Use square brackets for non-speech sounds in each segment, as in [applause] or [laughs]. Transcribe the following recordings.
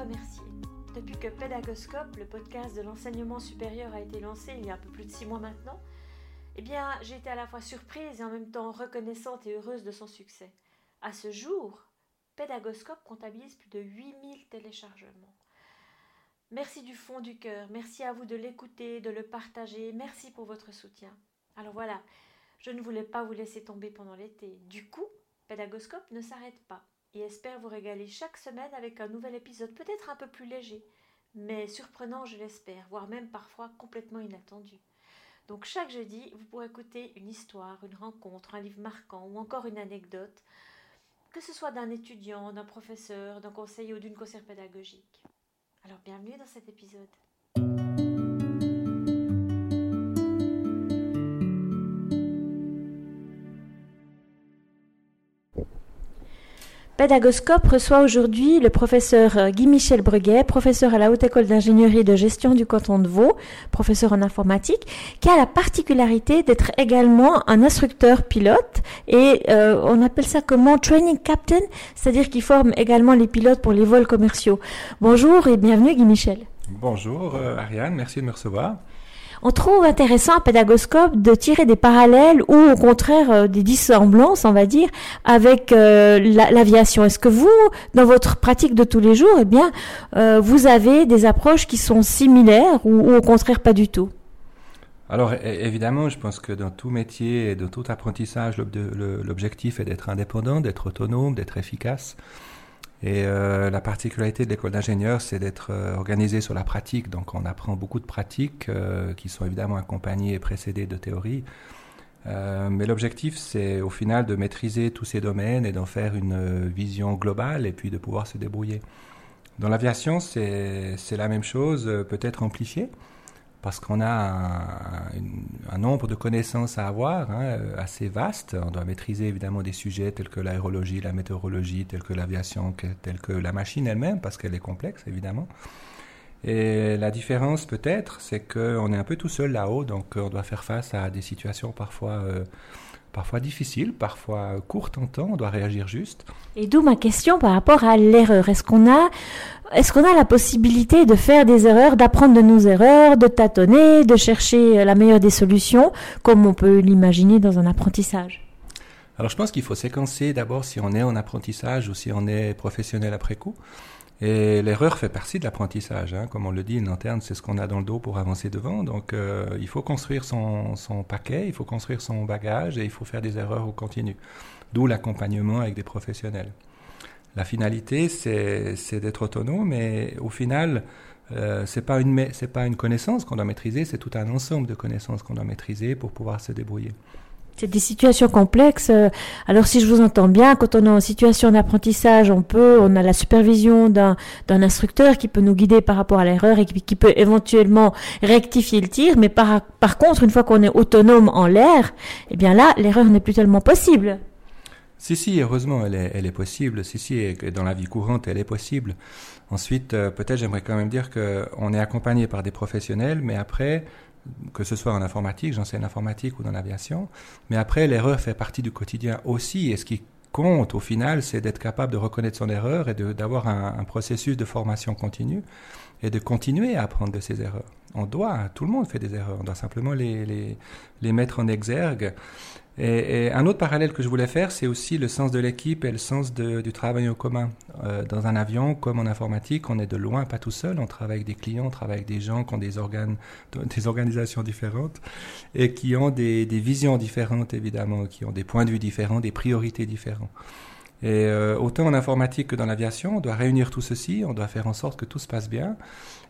remercier. Depuis que Pédagoscope, le podcast de l'enseignement supérieur, a été lancé il y a un peu plus de six mois maintenant, eh bien, j'ai été à la fois surprise et en même temps reconnaissante et heureuse de son succès. À ce jour, Pédagoscope comptabilise plus de 8000 téléchargements. Merci du fond du cœur, merci à vous de l'écouter, de le partager, merci pour votre soutien. Alors voilà, je ne voulais pas vous laisser tomber pendant l'été. Du coup, Pédagoscope ne s'arrête pas et espère vous régaler chaque semaine avec un nouvel épisode peut-être un peu plus léger, mais surprenant je l'espère, voire même parfois complètement inattendu. Donc chaque jeudi, vous pourrez écouter une histoire, une rencontre, un livre marquant ou encore une anecdote, que ce soit d'un étudiant, d'un professeur, d'un conseiller ou d'une conseillère pédagogique. Alors bienvenue dans cet épisode. Pédagoscope reçoit aujourd'hui le professeur euh, Guy-Michel Breguet, professeur à la Haute École d'ingénierie de gestion du canton de Vaud, professeur en informatique, qui a la particularité d'être également un instructeur pilote et euh, on appelle ça comment Training Captain, c'est-à-dire qu'il forme également les pilotes pour les vols commerciaux. Bonjour et bienvenue Guy-Michel. Bonjour euh, Ariane, merci de me recevoir. On trouve intéressant à Pédagoscope de tirer des parallèles ou au contraire euh, des dissemblances, on va dire, avec euh, l'aviation. Est-ce que vous, dans votre pratique de tous les jours, eh euh, vous avez des approches qui sont similaires ou, au contraire pas du tout? Alors évidemment, je pense que dans tout métier et dans tout apprentissage, l'objectif est d'être indépendant, d'être autonome, d'être efficace. Et euh, la particularité de l'école d'ingénieur, c'est d'être euh, organisé sur la pratique. Donc on apprend beaucoup de pratiques euh, qui sont évidemment accompagnées et précédées de théories. mais l'objectif, c'est au final de maîtriser tous ces domaines et d'en faire une vision globale et puis de pouvoir se débrouiller. Dans l'aviation, c'est la même chose, peut-être amplifiée parce qu'on a un, nombre de connaissances à avoir hein, assez vaste. On doit maîtriser évidemment des sujets tels que l'aérologie, la météorologie, tels que l'aviation, tels que la machine elle-même, parce qu'elle est complexe évidemment. Et la différence peut-être, c'est qu'on est un peu tout seul là-haut, donc on doit faire face à des situations parfois... Euh, parfois difficiles, parfois courtes en temps, on doit réagir juste. Et d'où ma question par rapport à l'erreur. Est-ce qu'on a est-ce qu'on a la possibilité de faire des erreurs, d'apprendre de nos erreurs, de tâtonner, de chercher la meilleure des solutions, comme on peut l'imaginer dans un apprentissage? Alors je pense qu'il faut séquencer d'abord si on est en apprentissage ou si on est professionnel après coup. Et l'erreur fait partie de l'apprentissage. Hein. Comme on le dit, une lanterne, c'est ce qu'on a dans le dos pour avancer devant. Donc euh, il faut construire son, paquet, il faut construire son bagage et il faut faire des erreurs au continu. D'où l'accompagnement avec des professionnels. La finalité, c'est d'être autonome, mais au final, euh, c'est pas une pas une connaissance qu'on doit maîtriser, c'est tout un ensemble de connaissances qu'on doit maîtriser pour pouvoir se débrouiller. C'est des situations complexes. Euh, alors si je vous entends bien, quand on est en situation d'apprentissage, on peut, on a la supervision d'un instructeur qui peut nous guider par rapport à l'erreur et qui, peut éventuellement rectifier le tir. Mais par, par contre, une fois qu'on est autonome en l'air, eh bien là, l'erreur n'est plus tellement possible. Si, si, heureusement, elle est, elle est possible. Si, si, dans la vie courante, elle est possible. Ensuite, euh, peut-être j'aimerais quand même dire qu'on est accompagné par des professionnels, mais après, que ce soit en informatique, j'enseigne l'informatique ou dans l'aviation, mais après, l'erreur fait partie du quotidien aussi. Et ce qui compte, au final, c'est d'être capable de reconnaître son erreur et d'avoir un, un, processus de formation continue et de continuer à apprendre de ses erreurs. On doit, tout le monde fait des erreurs, on doit simplement les, les, les mettre en exergue et, un autre parallèle que je voulais faire, c'est aussi le sens de l'équipe et le sens du travail au commun. Euh, dans un avion, comme en informatique, on est de loin pas tout seul. On travaille avec des clients, on travaille avec des gens qui ont des organes, [laughs] des organisations différentes et qui ont des, des visions différentes évidemment, qui ont des points de vue différents, des priorités différentes. Et euh, autant en informatique que dans l'aviation, on doit réunir tout ceci, on doit faire en sorte que tout se passe bien.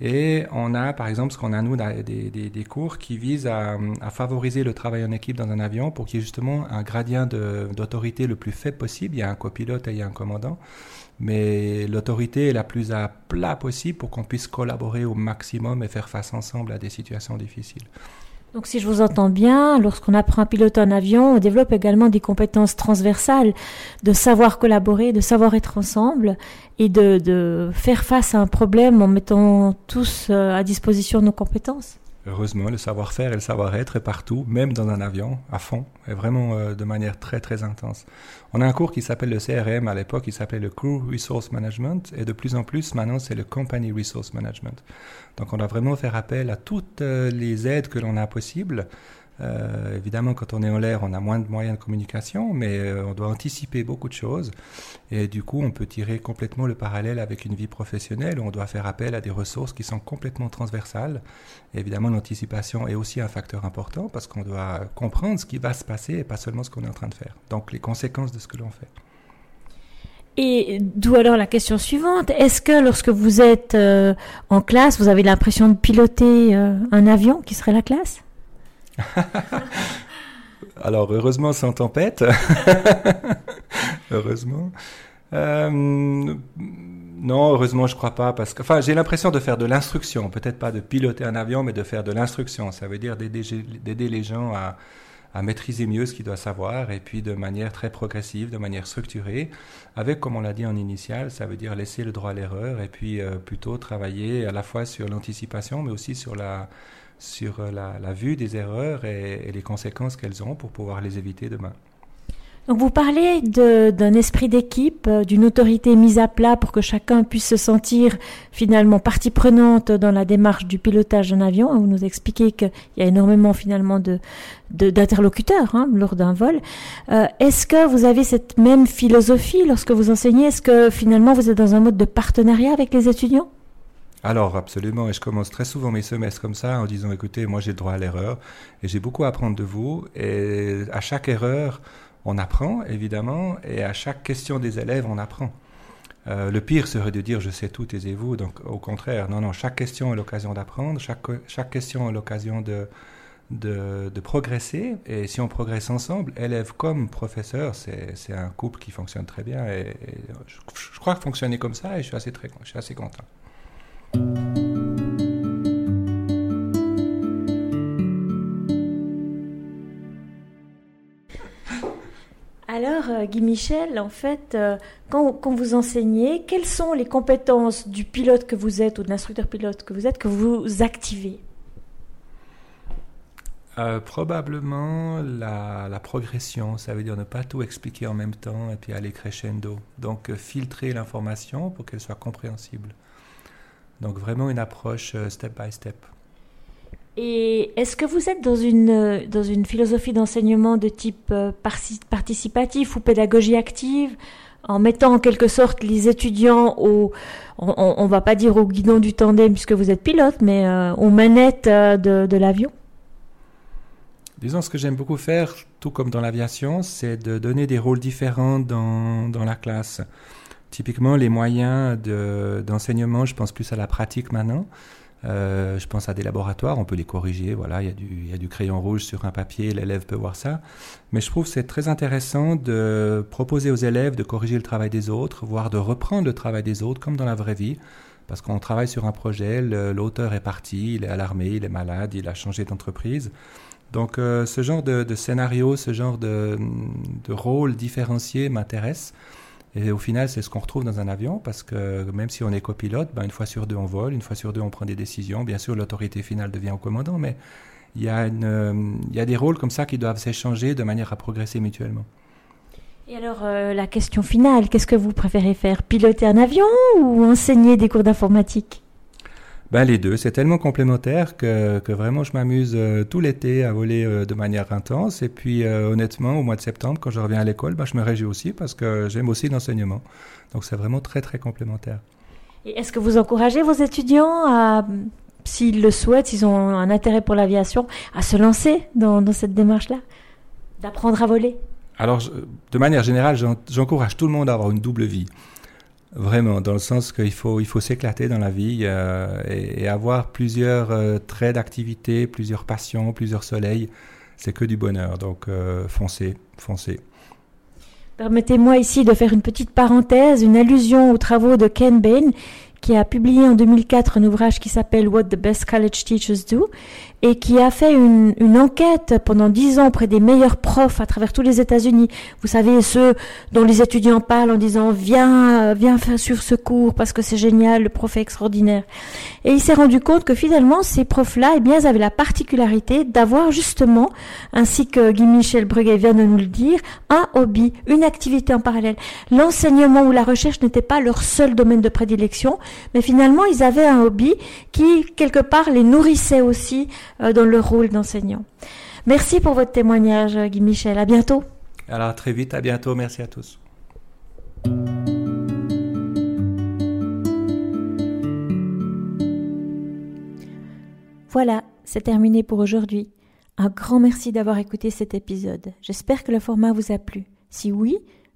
Et on a, par exemple, ce qu'on a nous, des, des, des, cours qui visent à, à, favoriser le travail en équipe dans un avion pour qu'il y ait justement un gradient d'autorité le plus faible possible. Il y a un copilote et il y a un commandant, mais l'autorité est la plus à plat possible pour qu'on puisse collaborer au maximum et faire face ensemble à des situations difficiles. Donc si je vous entends bien, lorsqu'on apprend à piloter un avion, on développe également des compétences transversales, de savoir collaborer, de savoir être ensemble et de, de faire face à un problème en mettant tous euh, à disposition nos compétences. Heureusement, le savoir-faire et le savoir-être est partout, même dans un avion, à fond, et vraiment euh, de manière très très intense. On a un cours qui s'appelle le CRM, à l'époque il s'appelait le Crew Resource Management, et de plus en plus maintenant c'est le Company Resource Management. Donc on doit vraiment faire appel à toutes euh, les aides que l'on a possibles euh, évidemment, quand on est en l'air, on a moins de moyens de communication, mais euh, on doit anticiper beaucoup de choses. Et du coup, on peut tirer complètement le parallèle avec une vie professionnelle où on doit faire appel à des ressources qui sont complètement transversales. évidemment, l'anticipation est aussi un facteur important parce qu'on doit comprendre ce qui va se passer et pas seulement ce qu'on est en train de faire. Donc, les conséquences de ce que l'on fait. Et d'où alors la question suivante. Est-ce que lorsque vous êtes euh, en classe, vous avez l'impression de piloter un avion qui serait la classe? [laughs] Alors, heureusement, sans tempête. [laughs] heureusement. Euh, non, heureusement, je crois pas, parce que, enfin, j'ai l'impression de faire de l'instruction, peut-être pas de piloter un avion, mais de faire de l'instruction. Ça veut dire d'aider les gens à, à maîtriser mieux ce qu'ils doivent savoir, et puis de manière très progressive, de manière structurée, avec, comme on l'a dit en initial, ça veut dire laisser le droit à l'erreur, et puis euh, plutôt travailler à la fois sur l'anticipation, mais aussi sur la sur euh, la, vue des erreurs et, les conséquences qu'elles ont pour pouvoir les éviter demain. Donc vous parlez d'un esprit d'équipe, euh, d'une autorité mise à plat pour que chacun puisse se sentir finalement partie prenante dans la démarche du pilotage d'un avion. Vous nous expliquez qu'il y a énormément finalement de d'interlocuteurs hein, lors d'un vol. Euh, est-ce que vous avez cette même philosophie lorsque vous enseignez? Est-ce que finalement vous êtes dans un mode de partenariat avec les étudiants? Alors absolument, et je commence très souvent mes semestres comme ça en disant écoutez, moi j'ai le droit à l'erreur et j'ai beaucoup à apprendre de vous et à chaque erreur on apprend évidemment et à chaque question des élèves on apprend. Euh, le pire serait de dire je sais tout, taisez-vous. Donc au contraire, non, non, chaque question est l'occasion d'apprendre, chaque, chaque question est l'occasion de, de, progresser. Et si on progresse ensemble, élèves comme professeurs, c'est un couple qui fonctionne très bien. Et, je, je, crois que fonctionner comme ça et je suis assez, très, je suis assez content. Alors, euh, Guy Michel, en fait, euh, quand, vous enseignez, quelles sont les compétences du pilote que vous êtes ou de l'instructeur pilote que vous êtes que vous activez? Euh, probablement la, la, progression, ça veut dire ne pas tout expliquer en même temps et puis aller crescendo. Donc filtrer l'information pour qu'elle soit compréhensible. Donc vraiment une approche euh, step by step. Et est-ce que vous êtes dans une, euh, dans une philosophie d'enseignement de type euh, participatif ou pédagogie active, en mettant en quelque sorte les étudiants au, on, ne va pas dire au guidon du tandem puisque vous êtes pilote, mais aux manettes de, de l'avion? Disons, ce que j'aime beaucoup faire, tout comme dans l'aviation, c'est de donner des rôles différents dans, dans la classe. Typiquement, les moyens d'enseignement, je pense plus à la pratique maintenant. Euh, je pense à des laboratoires, on peut les corriger. Voilà, il y, a du, crayon rouge sur un papier, l'élève peut voir ça. Mais je trouve c'est très intéressant de proposer aux élèves de corriger le travail des autres, voire de reprendre le travail des autres, comme dans la vraie vie. Parce qu'on travaille sur un projet, l'auteur est parti, il est alarmé, il est malade, il a changé d'entreprise. Donc euh, ce genre de, scénario, ce genre de rôle différencié m'intéresse. Et au final, c'est ce qu'on retrouve dans un avion, parce que même si on est copilote, ben, une fois sur deux, on vole, une fois sur deux, on prend des décisions. Bien sûr, l'autorité finale devient au commandant, mais il y, a a des rôles comme ça qui doivent s'échanger de manière à progresser mutuellement. Et alors, euh, la question finale, qu'est-ce que vous préférez faire Piloter un avion ou enseigner des cours d'informatique? Ben, les deux, c'est tellement complémentaire que, que vraiment je m'amuse euh, tout l'été à voler euh, de manière intense. Et puis euh, honnêtement, au mois de septembre, quand je reviens à l'école, ben, je me réjouis aussi parce que j'aime aussi l'enseignement. Donc c'est vraiment très très complémentaire. Et est-ce que vous encouragez vos étudiants à, s'ils le souhaitent, s'ils ont un intérêt pour l'aviation, à se lancer dans, dans cette démarche-là, d'apprendre à voler? Alors, de manière générale, j'encourage tout le monde à avoir une double vie. Vraiment, dans le sens qu'il faut, il faut s'éclater dans la vie euh, et, avoir plusieurs euh, traits d'activité, plusieurs passions, plusieurs soleils. C'est que du bonheur. Donc, euh, foncez, foncez. Permettez-moi ici de faire une petite parenthèse, une allusion aux travaux de Ken Bain, qui a publié en 2004 un ouvrage qui s'appelle What the Best College Teachers Do et qui a fait une, une enquête pendant dix ans auprès des meilleurs profs à travers tous les États-Unis. Vous savez, ceux dont les étudiants parlent en disant viens, viens faire sur ce cours parce que c'est génial, le prof est extraordinaire. Et il s'est rendu compte que finalement, ces profs-là, eh bien, ils avaient la particularité d'avoir justement, ainsi que Guy Michel Breguet vient de nous le dire, un hobby, une activité en parallèle. L'enseignement ou la recherche n'était pas leur seul domaine de prédilection, mais finalement, ils avaient un hobby qui, quelque part, les nourrissait aussi euh, dans leur rôle d'enseignant. Merci pour votre témoignage, Guy Michel. À bientôt. Alors, très vite, à bientôt. Merci à tous. Voilà, c'est terminé pour aujourd'hui. Un grand merci d'avoir écouté cet épisode. J'espère que le format vous a plu. Si oui,